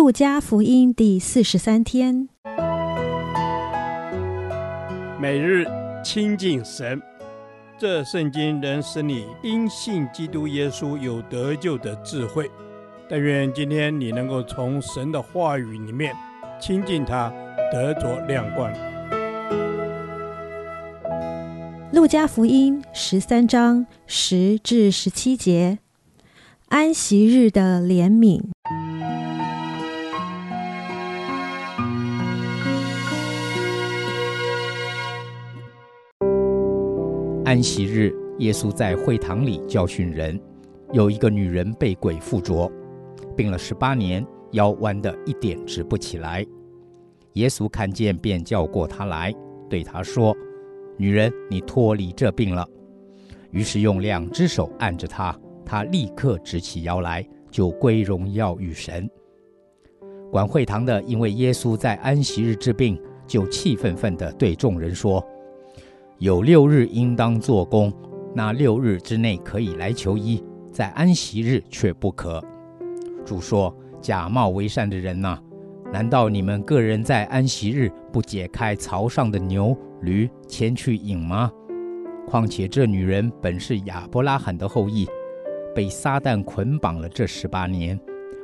路加福音第四十三天，每日亲近神，这圣经能使你因信基督耶稣有得救的智慧。但愿今天你能够从神的话语里面亲近他，得着亮光。路加福音十三章十至十七节，安息日的怜悯。安息日，耶稣在会堂里教训人。有一个女人被鬼附着，病了十八年，腰弯得一点直不起来。耶稣看见，便叫过她来，对她说：“女人，你脱离这病了。”于是用两只手按着她，她立刻直起腰来，就归荣耀与神。管会堂的因为耶稣在安息日治病，就气愤愤地对众人说。有六日应当做工，那六日之内可以来求医，在安息日却不可。主说：“假冒为善的人呐、难道你们个人在安息日不解开槽上的牛驴牵去饮吗？况且这女人本是亚伯拉罕的后裔，被撒旦捆绑了这十八年，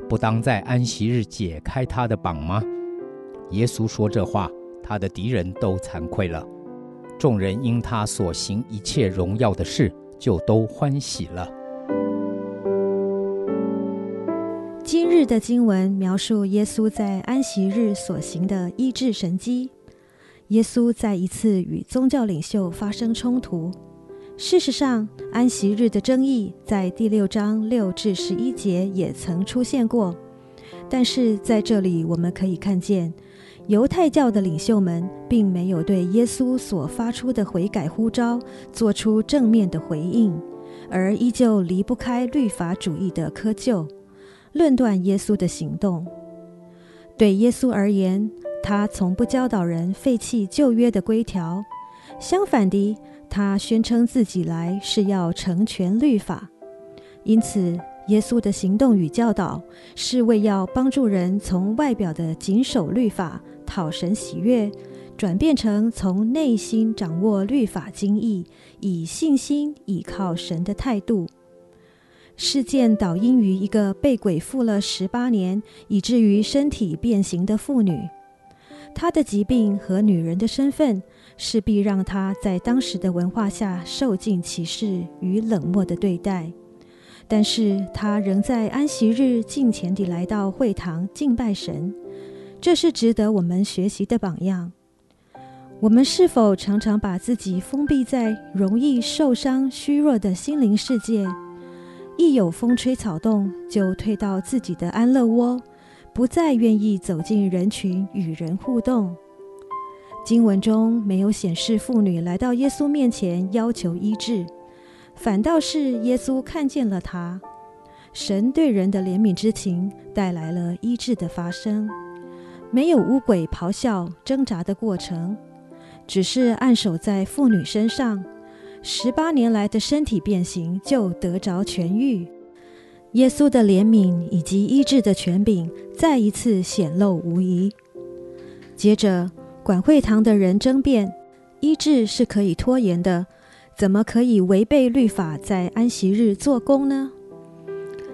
不当在安息日解开她的绑吗？”耶稣说这话，他的敌人都惭愧了。众人因他所行一切荣耀的事，就都欢喜了。今日的经文描述耶稣在安息日所行的医治神迹。耶稣再一次与宗教领袖发生冲突。事实上，安息日的争议在第六章六至十一节也曾出现过，但是在这里我们可以看见。犹太教的领袖们并没有对耶稣所发出的悔改呼召做出正面的回应，而依旧离不开律法主义的窠臼，论断耶稣的行动。对耶稣而言，他从不教导人废弃旧约的规条，相反的，他宣称自己来是要成全律法。因此，耶稣的行动与教导是为要帮助人从外表的谨守律法，讨神喜悦，转变成从内心掌握律法精义，以信心倚靠神的态度。事件导因于一个被鬼附了十八年，以至于身体变形的妇女。她的疾病和女人的身份，势必让她在当时的文化下受尽歧视与冷漠的对待。但是她仍在安息日敬虔地来到会堂敬拜神。这是值得我们学习的榜样。我们是否常常把自己封闭在容易受伤、虚弱的心灵世界？一有风吹草动，就退到自己的安乐窝，不再愿意走进人群与人互动？经文中没有显示妇女来到耶稣面前要求医治，反倒是耶稣看见了她。神对人的怜悯之情带来了医治的发生。没有污鬼咆哮挣扎的过程，只是按手在妇女身上，十八年来的身体变形就得着痊愈。耶稣的怜悯以及医治的权柄再一次显露无遗。接着，管会堂的人争辩：医治是可以拖延的，怎么可以违背律法在安息日做工呢？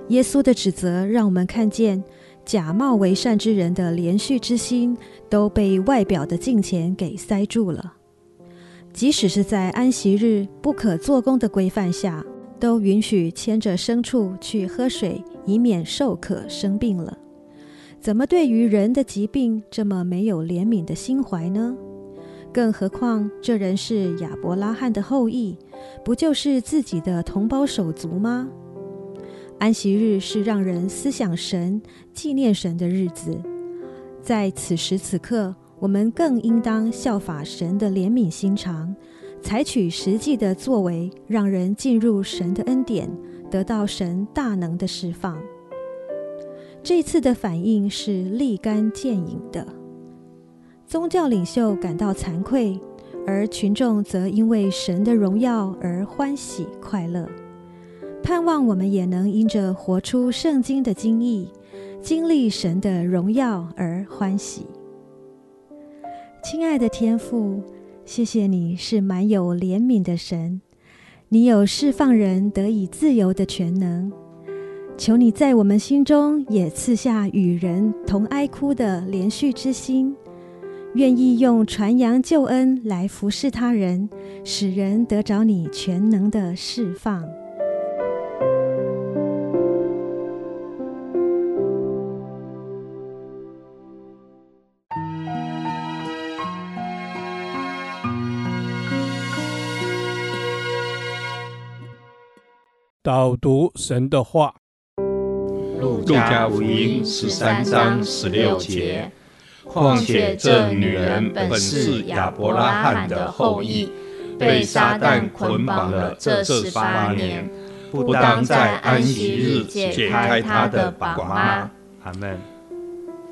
耶稣的指责让我们看见。假冒为善之人的连续之心都被外表的敬虔给塞住了。即使是在安息日不可做工的规范下，都允许牵着牲畜去喝水，以免受渴生病了。怎么对于人的疾病这么没有怜悯的心怀呢？更何况这人是亚伯拉罕的后裔，不就是自己的同胞手足吗？安息日是让人思想神、纪念神的日子，在此时此刻，我们更应当效法神的怜悯心肠，采取实际的作为，让人进入神的恩典，得到神大能的释放。这次的反应是立竿见影的，宗教领袖感到惭愧，而群众则因为神的荣耀而欢喜快乐。盼望我们也能因着活出圣经的经义，经历神的荣耀而欢喜。亲爱的天父，谢谢你是满有怜悯的神，你有释放人得以自由的全能。求你在我们心中也赐下与人同哀哭的怜恤之心，愿意用传扬救恩来服侍他人，使人得着你全能的释放。导读神的话。路加福音十三章十六节，况且这女人本是亚伯拉罕的后裔，被撒旦捆绑了这十八年，不当在安息日解开她的绑吗？阿门。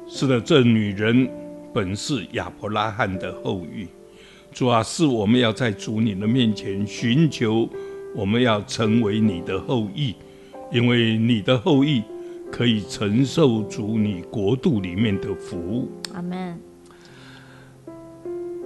是的，这女人本是亚伯拉罕的后裔。主啊，是我们要在主你的面前寻求，我们要成为你的后裔，因为你的后裔。可以承受住你国度里面的福。阿门。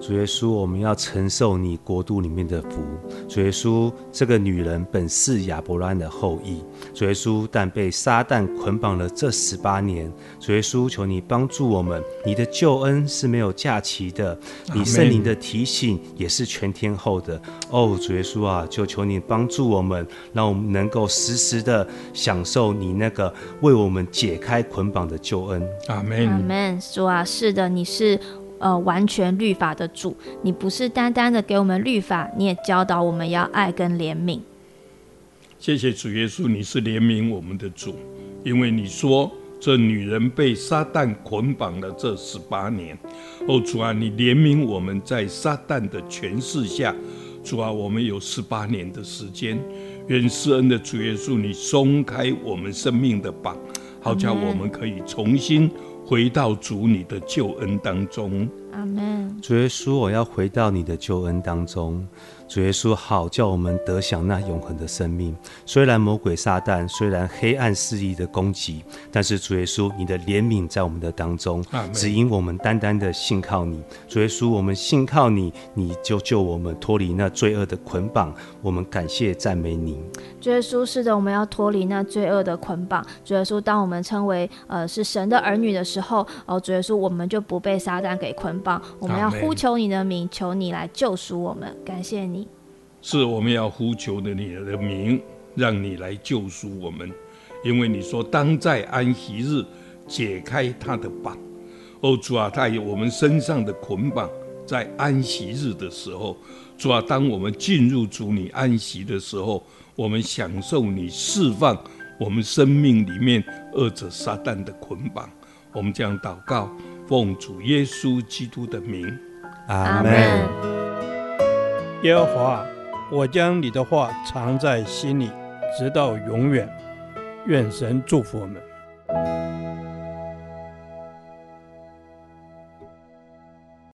主耶稣，我们要承受你国度里面的福。主耶稣，这个女人本是亚伯拉罕的后裔。主耶稣，但被撒旦捆绑了这十八年。主耶稣，求你帮助我们。你的救恩是没有假期的，你圣灵的提醒也是全天候的。哦，主耶稣啊，就求你帮助我们，让我们能够时时的享受你那个为我们解开捆绑的救恩。阿门。阿门。主啊，是的，你是。呃，完全律法的主，你不是单单的给我们律法，你也教导我们要爱跟怜悯。谢谢主耶稣，你是怜悯我们的主，因为你说这女人被撒旦捆绑了这十八年。哦，主啊，你怜悯我们在撒旦的权势下，主啊，我们有十八年的时间。愿施恩的主耶稣，你松开我们生命的绑，好叫我们可以重新。回到主你的救恩当中，阿门。主耶稣，我要回到你的救恩当中。主耶稣，好叫我们得享那永恒的生命。虽然魔鬼撒旦，虽然黑暗肆意的攻击，但是主耶稣，你的怜悯在我们的当中，只因我们单单的信靠你。主耶稣，我们信靠你，你就救我们脱离那罪恶的捆绑。我们感谢赞美你。主耶稣，是的，我们要脱离那罪恶的捆绑。主耶稣，当我们称为呃是神的儿女的时候，哦，主耶稣，我们就不被撒旦给捆绑。我们要呼求你的名，求你来救赎我们。感谢你。是我们要呼求的你的名，让你来救赎我们，因为你说当在安息日解开他的绑。哦，主啊，他有我们身上的捆绑，在安息日的时候，主啊，当我们进入主你安息的时候，我们享受你释放我们生命里面恶者撒旦的捆绑。我们这样祷告，奉主耶稣基督的名，阿门。耶和华。我将你的话藏在心里，直到永远。愿神祝福我们。